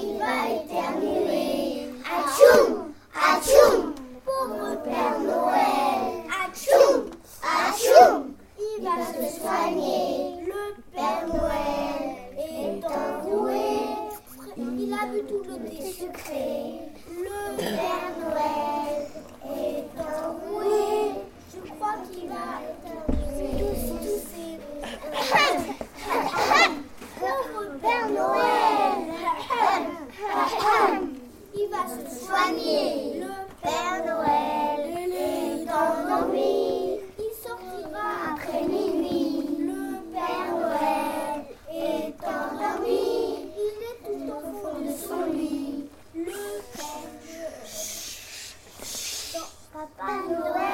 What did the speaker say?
tu vas éternuer. Atchoum, atchoum, pauvre Père Noël. Atchoum, atchoum, il va se soigner. Le Père Noël est enroué. Il a bu tout le thé. Le Père soigner le Père Noël est dans nos. Il sortira après minuit. Le Père Noël est endormi. Il est tout au fond de son lit. Le Père Papa Noël.